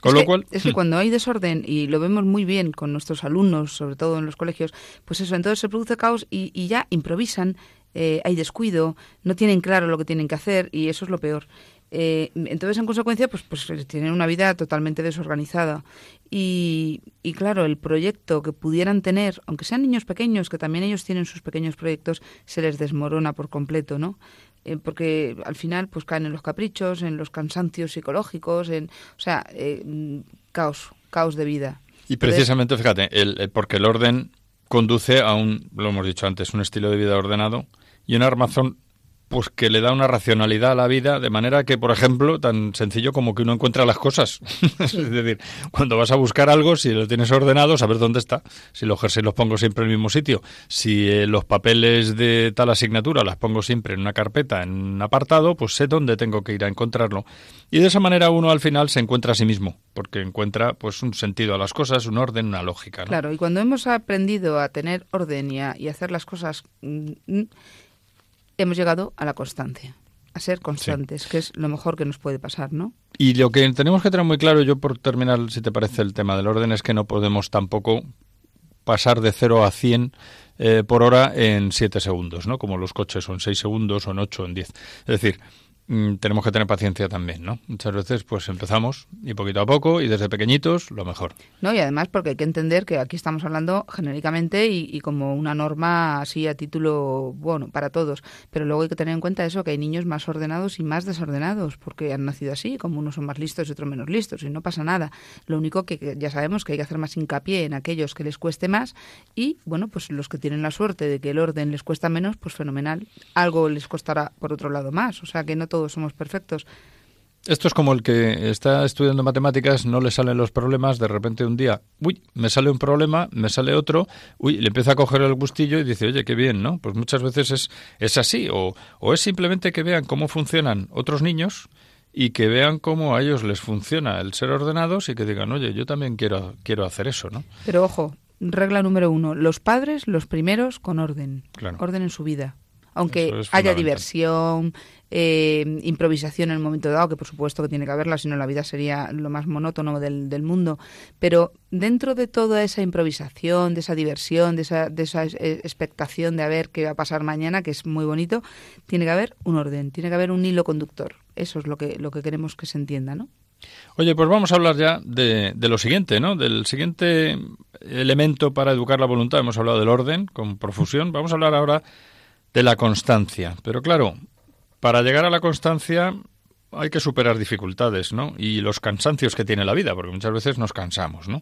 Con es lo que, cual, es que cuando hay desorden, y lo vemos muy bien con nuestros alumnos, sobre todo en los colegios, pues eso, entonces se produce caos y, y ya improvisan, eh, hay descuido, no tienen claro lo que tienen que hacer y eso es lo peor. Eh, entonces, en consecuencia, pues, pues tienen una vida totalmente desorganizada. Y, y claro, el proyecto que pudieran tener, aunque sean niños pequeños, que también ellos tienen sus pequeños proyectos, se les desmorona por completo, ¿no? Eh, porque al final pues caen en los caprichos, en los cansancios psicológicos, en, o sea, eh, caos, caos de vida. Y precisamente, fíjate, el, el- porque el orden conduce a un, lo hemos dicho antes, un estilo de vida ordenado y una armazón pues que le da una racionalidad a la vida de manera que, por ejemplo, tan sencillo como que uno encuentra las cosas. es decir, cuando vas a buscar algo, si lo tienes ordenado, saber dónde está. Si los jerseys los pongo siempre en el mismo sitio, si eh, los papeles de tal asignatura las pongo siempre en una carpeta, en un apartado, pues sé dónde tengo que ir a encontrarlo. Y de esa manera uno al final se encuentra a sí mismo, porque encuentra pues un sentido a las cosas, un orden, una lógica. ¿no? Claro, y cuando hemos aprendido a tener orden y a, y hacer las cosas, mm, mm, hemos llegado a la constancia, a ser constantes, que es lo mejor que nos puede pasar, ¿no? Y lo que tenemos que tener muy claro, yo por terminar, si te parece, el tema del orden, es que no podemos tampoco pasar de 0 a 100 eh, por hora en 7 segundos, ¿no? Como los coches, o en 6 segundos, o en 8, o en 10. Es decir, mm, tenemos que tener paciencia también, ¿no? Muchas veces, pues empezamos y poquito a poco, y desde pequeñitos, lo mejor. ¿no? Y además porque hay que entender que aquí estamos hablando genéricamente y, como una norma así a título, bueno, para todos. Pero luego hay que tener en cuenta eso, que hay niños más ordenados y más desordenados, porque han nacido así, como unos son más listos y otros menos listos, y no pasa nada. Lo único que, que ya sabemos que hay que hacer más hincapié en aquellos que les cueste más y, bueno, pues los que tienen la suerte de que el orden les cuesta menos, pues fenomenal. Algo les costará por otro lado más, o sea que no todos somos perfectos. Esto es como el que está estudiando matemáticas, no le salen los problemas, de repente un día, uy, me sale un problema, me sale otro, uy, le empieza a coger el gustillo y dice, oye, qué bien, ¿no? Pues muchas veces es, es así, o, o es simplemente que vean cómo funcionan otros niños y que vean cómo a ellos les funciona el ser ordenados y que digan, oye, yo también quiero, quiero hacer eso, ¿no? Pero ojo, regla número uno, los padres, los primeros, con orden. Claro. Orden en su vida. Aunque es haya diversión, eh, improvisación en el momento dado, que por supuesto que tiene que haberla, si no la vida sería lo más monótono del, del mundo. Pero dentro de toda esa improvisación, de esa diversión, de esa, de esa eh, expectación de a ver qué va a pasar mañana, que es muy bonito, tiene que haber un orden, tiene que haber un hilo conductor. Eso es lo que, lo que queremos que se entienda, ¿no? Oye, pues vamos a hablar ya de, de lo siguiente, ¿no? Del siguiente elemento para educar la voluntad. Hemos hablado del orden con profusión. Vamos a hablar ahora de la constancia. Pero claro, para llegar a la constancia hay que superar dificultades, ¿no? Y los cansancios que tiene la vida, porque muchas veces nos cansamos, ¿no?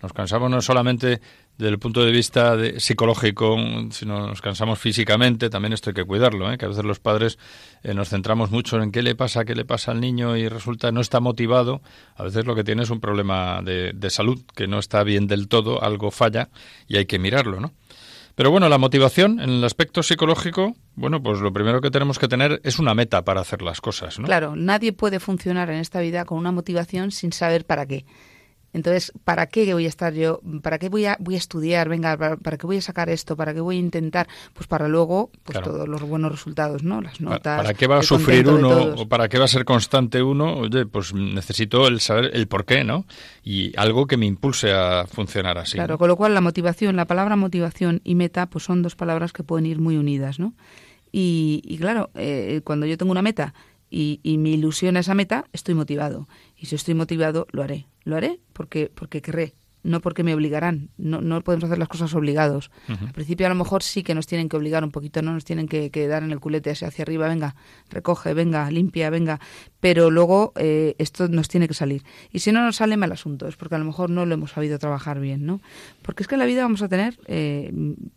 Nos cansamos no solamente desde el punto de vista de- psicológico, sino nos cansamos físicamente, también esto hay que cuidarlo, ¿eh? que a veces los padres eh, nos centramos mucho en qué le pasa, qué le pasa al niño y resulta no está motivado, a veces lo que tiene es un problema de, de salud, que no está bien del todo, algo falla y hay que mirarlo, ¿no? Pero bueno, la motivación en el aspecto psicológico, bueno, pues lo primero que tenemos que tener es una meta para hacer las cosas, ¿no? Claro, nadie puede funcionar en esta vida con una motivación sin saber para qué. Entonces, ¿para qué voy a estar yo? ¿Para qué voy a, voy a estudiar? Venga, ¿para, qué voy a sacar esto? ¿Para qué voy a intentar? Pues para luego, pues todos los buenos resultados, ¿no? Las notas. ¿Para qué va a sufrir uno o para qué va a ser constante uno? Oye, pues necesito el saber el por qué, ¿no? Y algo que me impulse a funcionar así. Claro, con lo cual la motivación, la palabra motivación y meta, pues son dos palabras que pueden ir muy unidas, ¿no? Y, claro, eh, cuando yo tengo una meta y, y mi ilusión a esa meta, estoy motivado. Y si estoy motivado, lo haré. Lo haré porque, porque querré, no porque me obligarán. No, no podemos hacer las cosas obligados. Al principio a lo mejor sí que nos tienen que obligar un poquito, no nos tienen que, que dar en el culete hacia, hacia arriba, venga, recoge, venga, limpia, venga. Pero luego eh, esto nos tiene que salir. Y si no nos sale mal asunto, es porque a lo mejor no lo hemos sabido trabajar bien, ¿no? Porque es que en la vida vamos a tener, eh,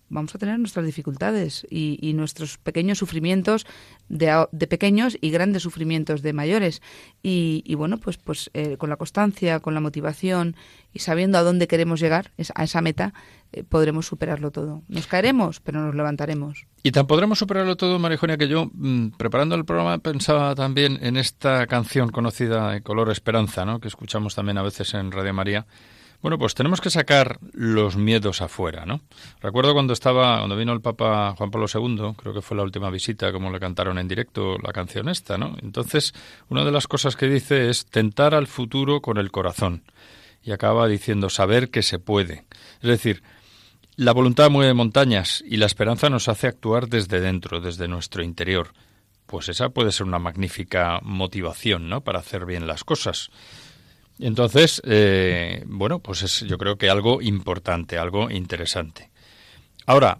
vamos a tener nuestras dificultades y, y nuestros pequeños sufrimientos de, de, pequeños y grandes sufrimientos de mayores. Y, y bueno, pues, pues eh, con la constancia, con la motivación y sabiendo a dónde queremos llegar, a esa meta, eh, podremos superarlo todo. Nos caeremos, pero nos levantaremos. Y tan podremos superarlo todo, Marijonia, que yo, mm, preparando el programa, pensaba también en esta canción conocida de Color Esperanza, ¿no? que escuchamos también a veces en Radio María. Bueno, pues tenemos que sacar los miedos afuera, ¿no? Recuerdo cuando estaba, cuando vino el Papa Juan Pablo II, creo que fue la última visita, como le cantaron en directo la canción esta, ¿no? Entonces, una de las cosas que dice es tentar al futuro con el corazón y acaba diciendo saber que se puede. Es decir, la voluntad mueve montañas y la esperanza nos hace actuar desde dentro, desde nuestro interior. Pues esa puede ser una magnífica motivación, ¿no? Para hacer bien las cosas. Entonces, eh, bueno, pues es yo creo que algo importante, algo interesante. Ahora,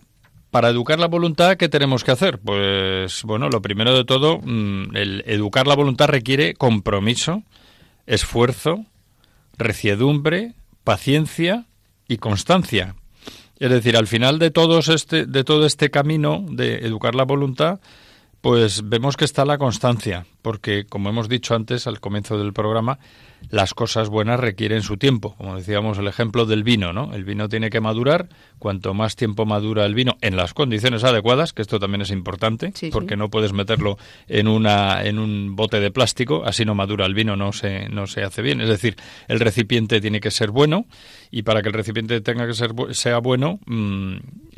para educar la voluntad, ¿qué tenemos que hacer? Pues bueno, lo primero de todo, mm, el educar la voluntad requiere compromiso, esfuerzo, reciedumbre, paciencia y constancia. Es decir, al final de, todos este, de todo este camino de educar la voluntad, pues vemos que está la constancia, porque como hemos dicho antes al comienzo del programa, las cosas buenas requieren su tiempo. Como decíamos el ejemplo del vino, ¿no? El vino tiene que madurar. Cuanto más tiempo madura el vino en las condiciones adecuadas, que esto también es importante, porque no puedes meterlo en una en un bote de plástico, así no madura el vino, no se no se hace bien. Es decir, el recipiente tiene que ser bueno y para que el recipiente tenga que ser sea bueno, mmm,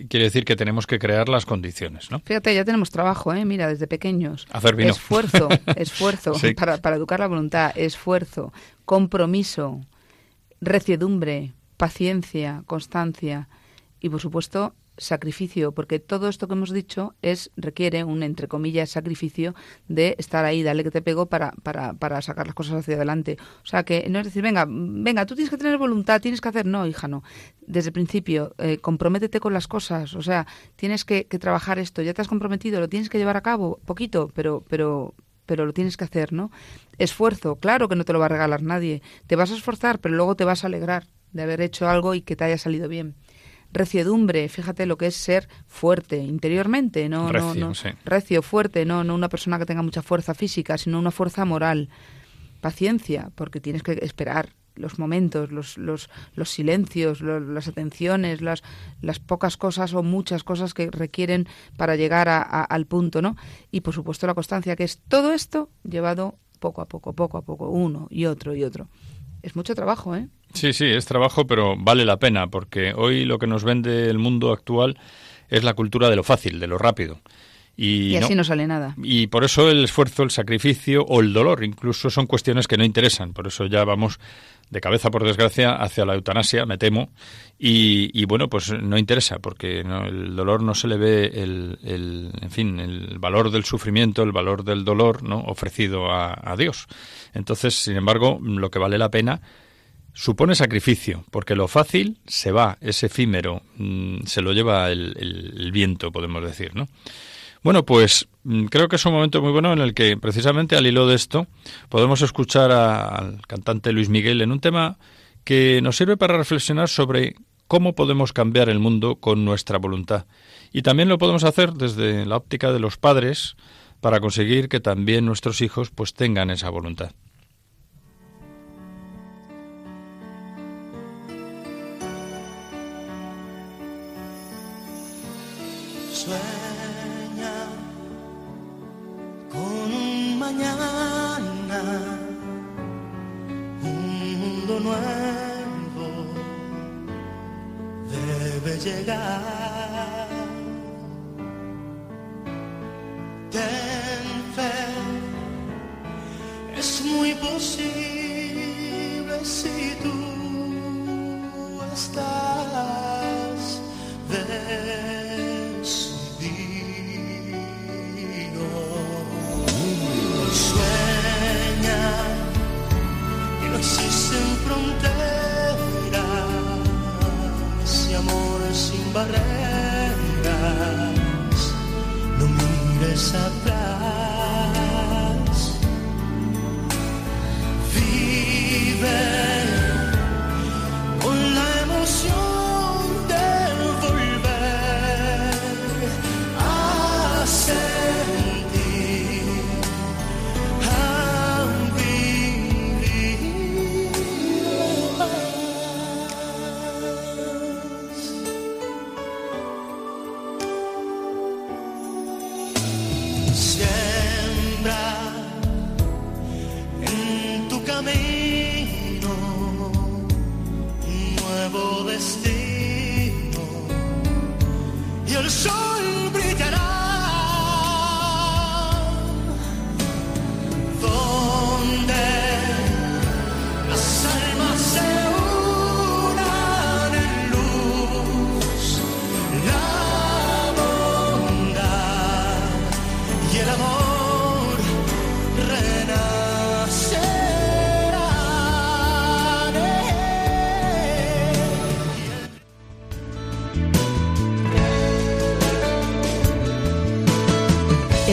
quiere decir que tenemos que crear las condiciones, ¿no? Fíjate, ya tenemos trabajo, ¿eh? Mira, desde pequeños. Hacer vino. Esfuerzo, esfuerzo para, para educar la voluntad, esfuerzo compromiso, reciedumbre, paciencia, constancia y, por supuesto, sacrificio, porque todo esto que hemos dicho es requiere un entre comillas sacrificio de estar ahí, dale que te pego para, para, para sacar las cosas hacia adelante. O sea que no es decir, venga, venga, tú tienes que tener voluntad, tienes que hacer, no, hija, no. Desde el principio, eh, comprométete con las cosas, o sea, tienes que, que, trabajar esto, ya te has comprometido, lo tienes que llevar a cabo, poquito, pero, pero, pero lo tienes que hacer, ¿no? Esfuerzo, claro que no te lo va a regalar nadie. Te vas a esforzar, pero luego te vas a alegrar de haber hecho algo y que te haya salido bien. Reciedumbre, fíjate lo que es ser fuerte interiormente, no, recio, no, no sí. recio, fuerte, no, no una persona que tenga mucha fuerza física, sino una fuerza moral. Paciencia, porque tienes que esperar, los momentos, los, los, los silencios, las atenciones, las, las pocas cosas o muchas cosas que requieren para llegar a, a, al punto, ¿no? Y por supuesto la constancia, que es todo esto llevado poco a poco, poco a poco, uno y otro y otro. Es mucho trabajo, ¿eh? Sí, sí, es trabajo, pero vale la pena, porque hoy lo que nos vende el mundo actual es la cultura de lo fácil, de lo rápido. Y, y, así no, no, sale nada. Y por eso el esfuerzo, el sacrificio o el dolor incluso son cuestiones que no interesan. Por eso ya vamos de cabeza, por desgracia, hacia la eutanasia, me temo. Y, y bueno, pues no interesa, porque no, el dolor no se le ve el, el, en fin, el valor del sufrimiento, el valor del dolor, ¿no? ofrecido a, a Dios. Entonces, sin embargo, lo que vale la pena supone sacrificio, porque lo fácil se va, es efímero, mmm, se lo lleva el, el viento, podemos decir, ¿no? Bueno, pues creo que es un momento muy bueno en el que precisamente al hilo de esto podemos escuchar al cantante Luis Miguel en un tema que nos sirve para reflexionar sobre cómo podemos cambiar el mundo con nuestra voluntad. Y también lo podemos hacer desde la óptica de los padres para conseguir que también nuestros hijos pues tengan esa voluntad. Llegar. Ten fe, es muy posible si tú estás decidido. Sueña y no existen fronteras sin barreras. No mires atrás.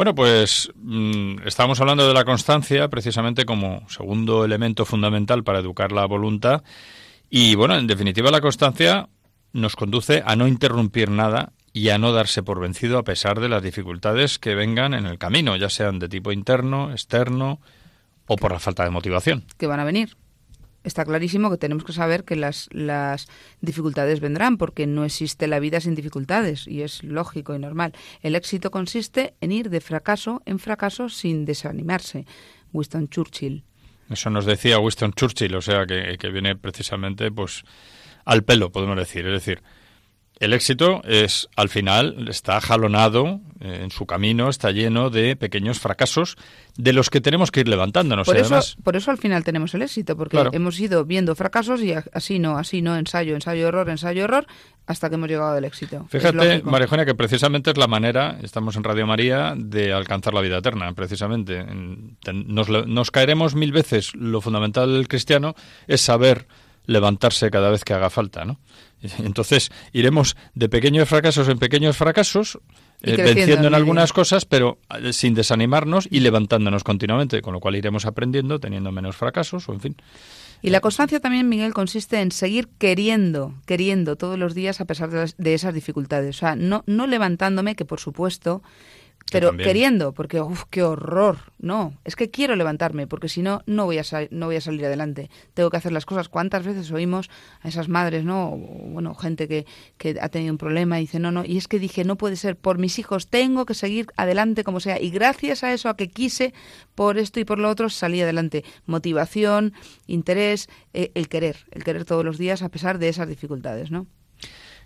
Bueno, pues mm, estamos hablando de la constancia precisamente como segundo elemento fundamental para educar la voluntad. Y bueno, en definitiva la constancia nos conduce a no interrumpir nada y a no darse por vencido a pesar de las dificultades que vengan en el camino, ya sean de tipo interno, externo o por la falta de motivación. que van a venir. Está clarísimo que tenemos que saber que las, las dificultades vendrán, porque no existe la vida sin dificultades, y es lógico y normal. El éxito consiste en ir de fracaso en fracaso sin desanimarse. Winston Churchill. Eso nos decía Winston Churchill, o sea, que, que viene precisamente pues al pelo, podemos decir. Es decir, el éxito es, al final, está jalonado eh, en su camino, está lleno de pequeños fracasos de los que tenemos que ir levantándonos. Por y eso, además, por eso al final tenemos el éxito, porque Claro. hemos ido viendo fracasos y así no, así no, ensayo, ensayo, error, ensayo, error, hasta que hemos llegado al éxito. Fíjate, Eugenia, que precisamente es la manera, estamos en Radio María, de alcanzar la vida eterna, precisamente. Nos, nos caeremos mil veces. Lo fundamental del cristiano es saber levantarse cada vez que haga falta, ¿no? Entonces, iremos de pequeños fracasos en pequeños fracasos, eh, venciendo en algunas cosas, pero eh, sin desanimarnos y levantándonos continuamente, con lo cual iremos aprendiendo, teniendo menos fracasos, o en fin. Y la constancia también, Miguel, consiste en seguir queriendo, queriendo todos los días a pesar de, las- de esas dificultades. O sea, no, no levantándome, que por supuesto, pero queriendo, porque, uff, qué horror. No, es que quiero levantarme, porque si no, no voy, a no voy a salir adelante. Tengo que hacer las cosas. ¿Cuántas veces oímos a esas madres, no? O, bueno, gente que, que ha tenido un problema y dice, no, no, y es que dije, no puede ser, por mis hijos tengo que seguir adelante como sea. Y gracias a eso, a que quise, por esto y por lo otro, salí adelante. Motivación, interés, eh, el querer, el querer todos los días a pesar de esas dificultades, ¿no?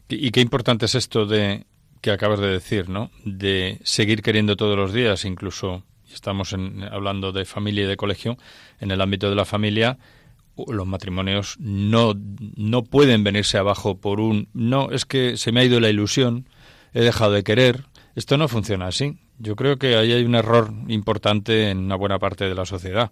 Y qué importante es esto de que acabas de decir, ¿no? De seguir queriendo todos los días, incluso estamos en- hablando de familia y de colegio, en el ámbito de la familia, los matrimonios no, no pueden venirse abajo por un no, es que se me ha ido la ilusión, he dejado de querer. Esto no funciona así. Yo creo que ahí hay un error importante en una buena parte de la sociedad.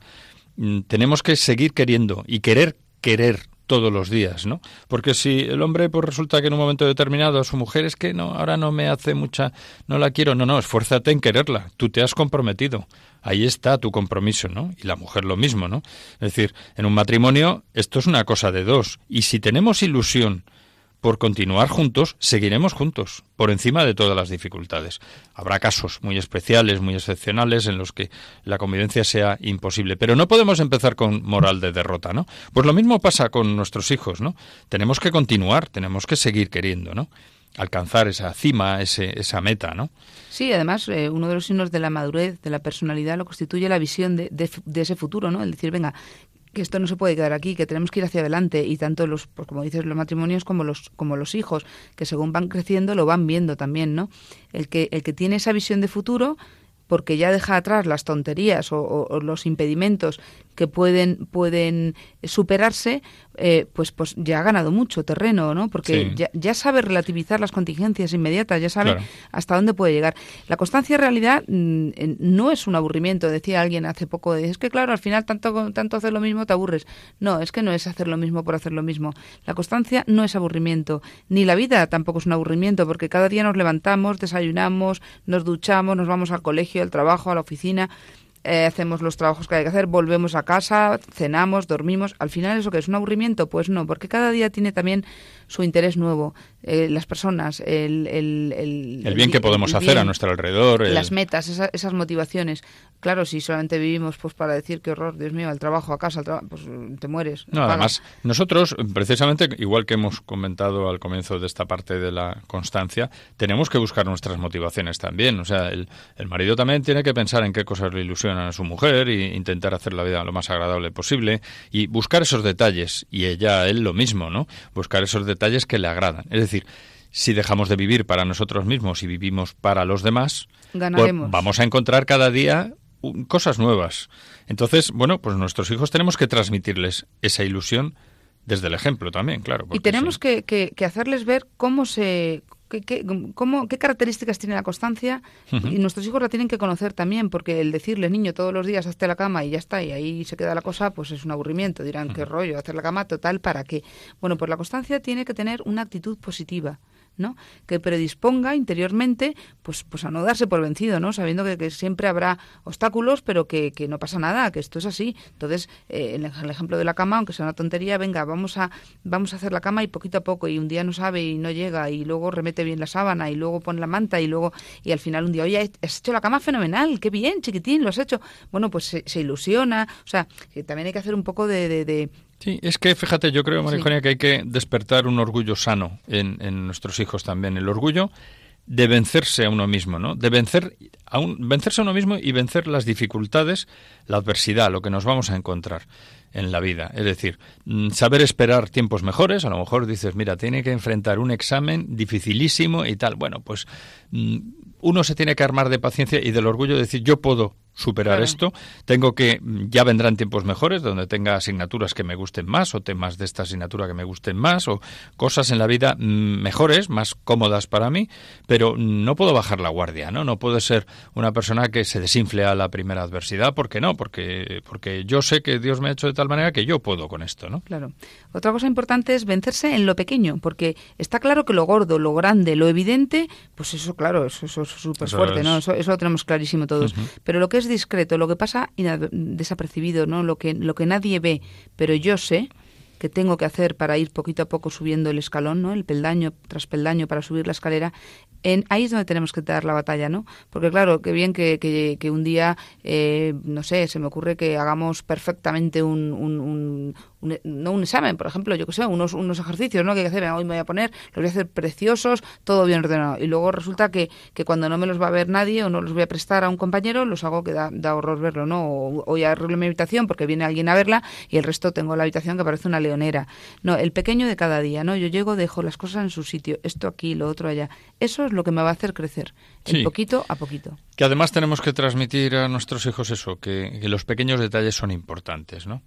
Mm, Tenemos que seguir queriendo y querer querer todos los días, ¿no? Porque si el hombre pues resulta que en un momento determinado a su mujer es que no, ahora no me hace mucha, no la quiero, no, no, esfuérzate en quererla, tú te has comprometido, ahí está tu compromiso, ¿no? Y la mujer lo mismo, ¿no? Es decir, en un matrimonio esto es una cosa de dos, y si tenemos ilusión por continuar juntos, seguiremos juntos, por encima de todas las dificultades. Habrá casos muy especiales, muy excepcionales, en los que la convivencia sea imposible. Pero no podemos empezar con moral de derrota, ¿no? Pues lo mismo pasa con nuestros hijos, ¿no? Tenemos que continuar, tenemos que seguir queriendo, ¿no? Alcanzar esa cima, ese, esa meta, ¿no? Sí, además, eh, uno de los signos de la madurez, de la personalidad, lo constituye la visión de, de de ese futuro, ¿no? El decir, venga, que esto no se puede quedar aquí, que tenemos que ir hacia adelante y tanto los, pues como dices, los matrimonios como los como los hijos, que según van creciendo lo van viendo también, ¿no? El que el que tiene esa visión de futuro porque ya deja atrás las tonterías o, los impedimentos que pueden pueden superarse, eh, pues pues ya ha ganado mucho terreno, ¿no? Porque Sí. ya, ya sabe relativizar las contingencias inmediatas, ya sabe Claro. hasta dónde puede llegar. La constancia en realidad mm, no es un aburrimiento, decía alguien hace poco, es que claro, al final tanto, tanto hacer lo mismo te aburres. No, es que no es hacer lo mismo por hacer lo mismo. La constancia no es aburrimiento, ni la vida tampoco es un aburrimiento, porque cada día nos levantamos, desayunamos, nos duchamos, nos vamos al colegio, al trabajo, a la oficina. Eh, hacemos los trabajos que hay que hacer, volvemos a casa, cenamos, dormimos. Al final, ¿eso que es un aburrimiento? Pues no, porque cada día tiene también su interés nuevo. Eh, las personas, el, el, el, El bien que podemos hacer a nuestro alrededor. las metas, esa- esas motivaciones. Claro, si solamente vivimos pues para decir qué horror, Dios mío, al trabajo, a casa, al trabajo, pues te mueres. No, además, nosotros, precisamente, igual que hemos comentado al comienzo de esta parte de la constancia, tenemos que buscar nuestras motivaciones también. O sea, el, el marido también tiene que pensar en qué cosas le ilusionan a su mujer e intentar hacer la vida lo más agradable posible y buscar esos detalles. Y ella, él, lo mismo, ¿no? Buscar esos detalles que le agradan. Es decir, si dejamos de vivir para nosotros mismos y vivimos para los demás, pues Ganaremos. vamos a encontrar cada día cosas nuevas. Entonces, bueno, pues nuestros hijos tenemos que transmitirles esa ilusión desde el ejemplo también, claro. Y tenemos sí. que, que- que hacerles ver cómo se... Qué, qué- cómo- qué características tiene la constancia y nuestros hijos la tienen que conocer también porque el decirle niño todos los días hazte la cama y ya está y ahí se queda la cosa pues es un aburrimiento. Dirán qué rollo hacer la cama total para qué bueno pues la constancia tiene que tener una actitud positiva ¿no? que predisponga interiormente pues pues a no darse por vencido no sabiendo que, que siempre habrá obstáculos pero que, que no pasa nada que esto es así. Entonces eh, el ejemplo de la cama aunque sea una tontería venga vamos a vamos a hacer la cama y poquito a poco y un día no sabe y no llega y luego remete bien la sábana y luego pone la manta y luego y al final un día oye has hecho la cama fenomenal qué bien chiquitín lo has hecho bueno pues se, se ilusiona o sea también hay que hacer un poco de, de- de- Sí, es que fíjate, yo creo, María Sí. Eugenia, que hay que despertar un orgullo sano en, en nuestros hijos también. El orgullo de vencerse a uno mismo, ¿no? De vencer a un, vencerse a uno mismo y vencer las dificultades, la adversidad, lo que nos vamos a encontrar en la vida. Es decir, mm, saber esperar tiempos mejores. A lo mejor dices, mira, tiene que enfrentar un examen dificilísimo y tal. Bueno, pues mm, uno se tiene que armar de paciencia y del orgullo de decir, yo puedo superar Claro. esto, tengo que, ya vendrán tiempos mejores donde tenga asignaturas que me gusten más o temas de esta asignatura que me gusten más o cosas en la vida mm, mejores, más cómodas para mí, pero no puedo bajar la guardia, ¿no? No puedo ser una persona que se desinfle a la primera adversidad, ¿por qué no? Porque, porque yo sé que Dios me ha hecho de tal manera que yo puedo con esto, ¿no? Claro. Otra cosa importante es vencerse en lo pequeño, porque está claro que lo gordo, lo grande, lo evidente, pues eso, claro, eso, eso es súper fuerte, ¿no? es. Eso, eso lo tenemos clarísimo todos. Pero lo que es discreto, lo que pasa desapercibido, ¿no? Lo que, lo que nadie ve, pero yo sé que tengo que hacer para ir poquito a poco subiendo el escalón, ¿no? El peldaño tras peldaño para subir la escalera. En, ahí es donde tenemos que dar la batalla, ¿no? Porque claro, qué bien que, que, que un día, eh, no sé, se me ocurre que hagamos perfectamente un, un, un- un- no un examen, por ejemplo, yo que sé, unos, unos ejercicios, ¿no? Que hay que hacer, hoy me voy a poner, los voy a hacer preciosos, todo bien ordenado. Y luego resulta que, que cuando no me los va a ver nadie o no los voy a prestar a un compañero, los hago que da, da horror verlo, ¿no? O, ya arreglo mi habitación porque viene alguien a verla y el resto tengo la habitación que parece una leonera. No, el pequeño de cada día, ¿no? Yo llego, dejo las cosas en su sitio, esto aquí, lo otro allá. Eso es lo que me va a hacer crecer, Sí. poquito a poquito. Que además tenemos que transmitir a nuestros hijos eso, que, que los pequeños detalles son importantes, ¿no?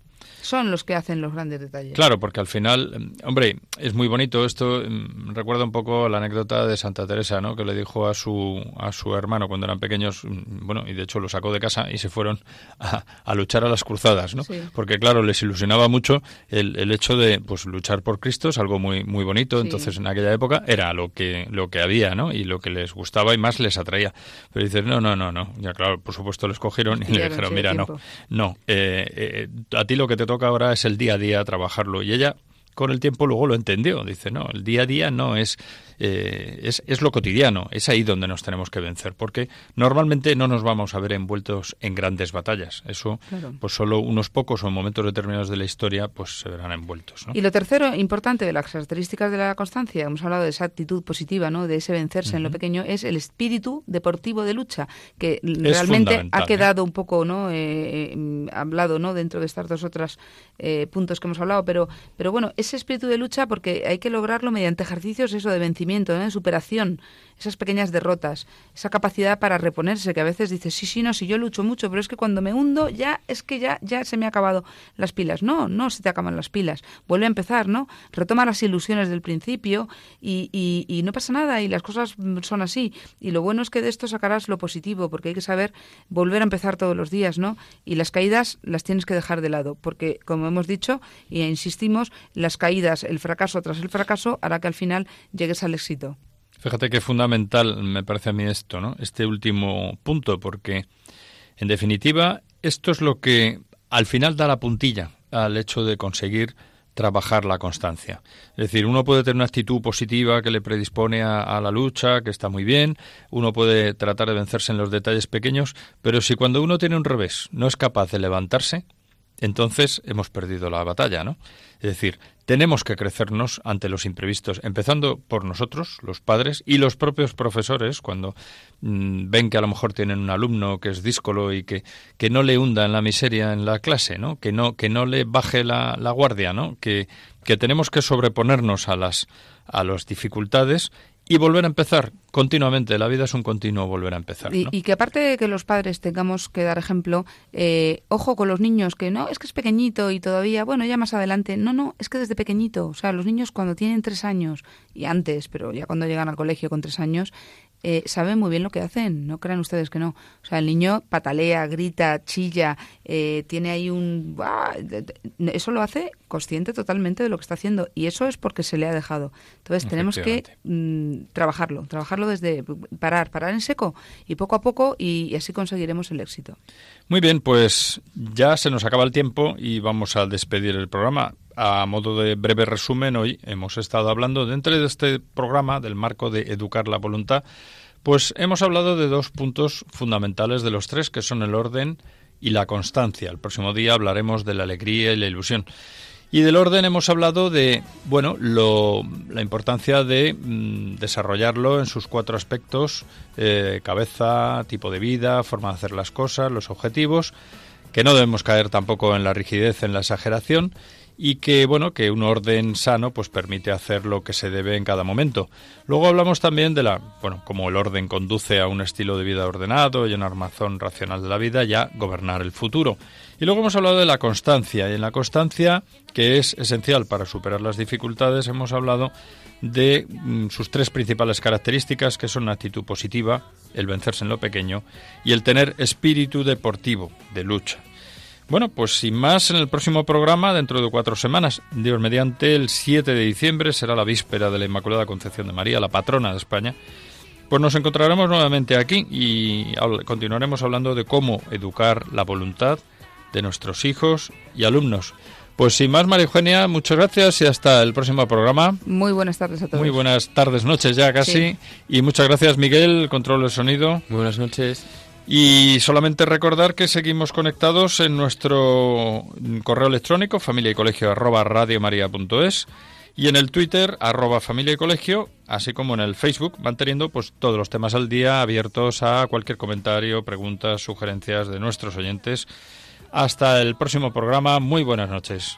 Son los que hacen los grandes detalles. Claro, porque al final, em, hombre, es muy bonito esto. em, Recuerda un poco la anécdota de Santa Teresa, ¿no? Que le dijo a su a su hermano cuando eran pequeños, mm, bueno, y de hecho lo sacó de casa y se fueron a, a luchar a las cruzadas, ¿no? Sí. Porque claro, les ilusionaba mucho el, el hecho de, pues, luchar por Cristo es algo muy muy bonito. Sí. Entonces, en aquella época era lo que lo que había, ¿no? Y lo que les gustaba y más les atraía. Pero dices, no, no, no, no. Ya claro, por supuesto les cogieron y le dijeron, mira, no, no, eh, eh, a ti lo que te toca ahora es el día a día trabajarlo. Y ella, con el tiempo, luego lo entendió. Dice, no, el día a día no es, eh, es, es lo cotidiano, es ahí donde nos tenemos que vencer, porque normalmente no nos vamos a ver envueltos en grandes batallas. Eso, Claro. pues solo unos pocos o en momentos determinados de la historia, pues se verán envueltos. ¿no? Y lo tercero importante de las características de la constancia, hemos hablado de esa actitud positiva, ¿no? de ese vencerse en lo pequeño, es el espíritu deportivo de lucha, que realmente ha ¿eh? quedado un poco no Eh, eh, hablado no dentro de estas dos otras eh, puntos que hemos hablado, pero, pero bueno, ese espíritu de lucha porque hay que lograrlo mediante ejercicios eso de vencimiento, ¿no? de superación, esas pequeñas derrotas, esa capacidad para reponerse, que a veces dices, sí, sí, no, si yo lucho mucho, pero es que cuando me hundo ya es que ya, ya se me han acabado las pilas. No, no se te acaban las pilas. Vuelve a empezar, ¿no? Retoma las ilusiones del principio y, y- y no pasa nada y las cosas son así. Y lo bueno es que de esto sacarás lo positivo, porque hay que saber volver a empezar todos los días, ¿no? Y las caídas las tienes que dejar de lado, porque como hemos dicho y insistimos, las caídas, el fracaso tras el fracaso hará que al final llegues al éxito. Fíjate que fundamental me parece a mí esto, ¿no? Este último punto, porque en definitiva esto es lo que al final da la puntilla al hecho de conseguir trabajar la constancia. Es decir, uno puede tener una actitud positiva que le predispone a, a la lucha, que está muy bien, uno puede tratar de vencerse en los detalles pequeños, pero si cuando uno tiene un revés no es capaz de levantarse, entonces hemos perdido la batalla, ¿no? Es decir, tenemos que crecernos ante los imprevistos, empezando por nosotros, los padres, y los propios profesores, cuando mm, ven que a lo mejor tienen un alumno que es díscolo y que, que no le hunda en la miseria en la clase, ¿no? Que no, que no le baje la, la guardia, ¿no? Que, que tenemos que sobreponernos a las, a las dificultades y volver a empezar continuamente. La vida es un continuo volver a empezar. Y, ¿no? y que aparte de que los padres tengamos que dar ejemplo, eh, ojo con los niños, que no, es que es pequeñito y todavía, bueno, ya más adelante. No, no, es que desde pequeñito. O sea, los niños cuando tienen tres años y antes, pero ya cuando llegan al colegio con tres años, eh, saben muy bien lo que hacen. No crean ustedes que no. O sea, el niño patalea, grita, chilla, eh, tiene ahí un... ¡ah! Eso lo hace consciente totalmente de lo que está haciendo y eso es porque se le ha dejado. Entonces tenemos que mm, trabajarlo, trabajarlo desde parar, parar en seco y poco a poco y así conseguiremos el éxito. Muy bien, pues ya se nos acaba el tiempo y vamos a despedir el programa. A modo de breve resumen, hoy hemos estado hablando dentro de este programa del marco de educar la voluntad, pues hemos hablado de dos puntos fundamentales de los tres, que son el orden y la constancia. El próximo día hablaremos de la alegría y la ilusión. Y del orden hemos hablado de, bueno, lo- la importancia de mm, desarrollarlo en sus cuatro aspectos, eh, cabeza, tipo de vida, forma de hacer las cosas, los objetivos, que no debemos caer tampoco en la rigidez, en la exageración, y que, bueno, que un orden sano pues permite hacer lo que se debe en cada momento. Luego hablamos también de la, bueno, como el orden conduce a un estilo de vida ordenado y una armazón racional de la vida, ya gobernar el futuro. Y luego hemos hablado de la constancia, y en la constancia, que es esencial para superar las dificultades, hemos hablado de mm, sus tres principales características, que son una actitud positiva, el vencerse en lo pequeño y el tener espíritu deportivo, de lucha. Bueno, pues sin más, en el próximo programa, dentro de cuatro semanas, Dios mediante, el 7 de diciembre, será la víspera de la Inmaculada Concepción de María, la patrona de España, pues nos encontraremos nuevamente aquí y continuaremos hablando de cómo educar la voluntad de nuestros hijos y alumnos. Pues sin más, María Eugenia, muchas gracias y hasta el próximo programa. Muy buenas tardes a todos. Muy buenas tardes, noches ya casi. Sí. Y muchas gracias, Miguel, control del sonido. Muy buenas noches. Y solamente recordar que seguimos conectados en nuestro correo electrónico familia y colegio arroba radiomaria.es y en el Twitter arroba familia y colegio, así como en el Facebook, manteniendo pues todos los temas al día abiertos a cualquier comentario, preguntas, sugerencias de nuestros oyentes. Hasta el próximo programa. Muy buenas noches.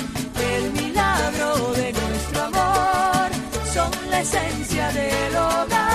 esencia del hogar.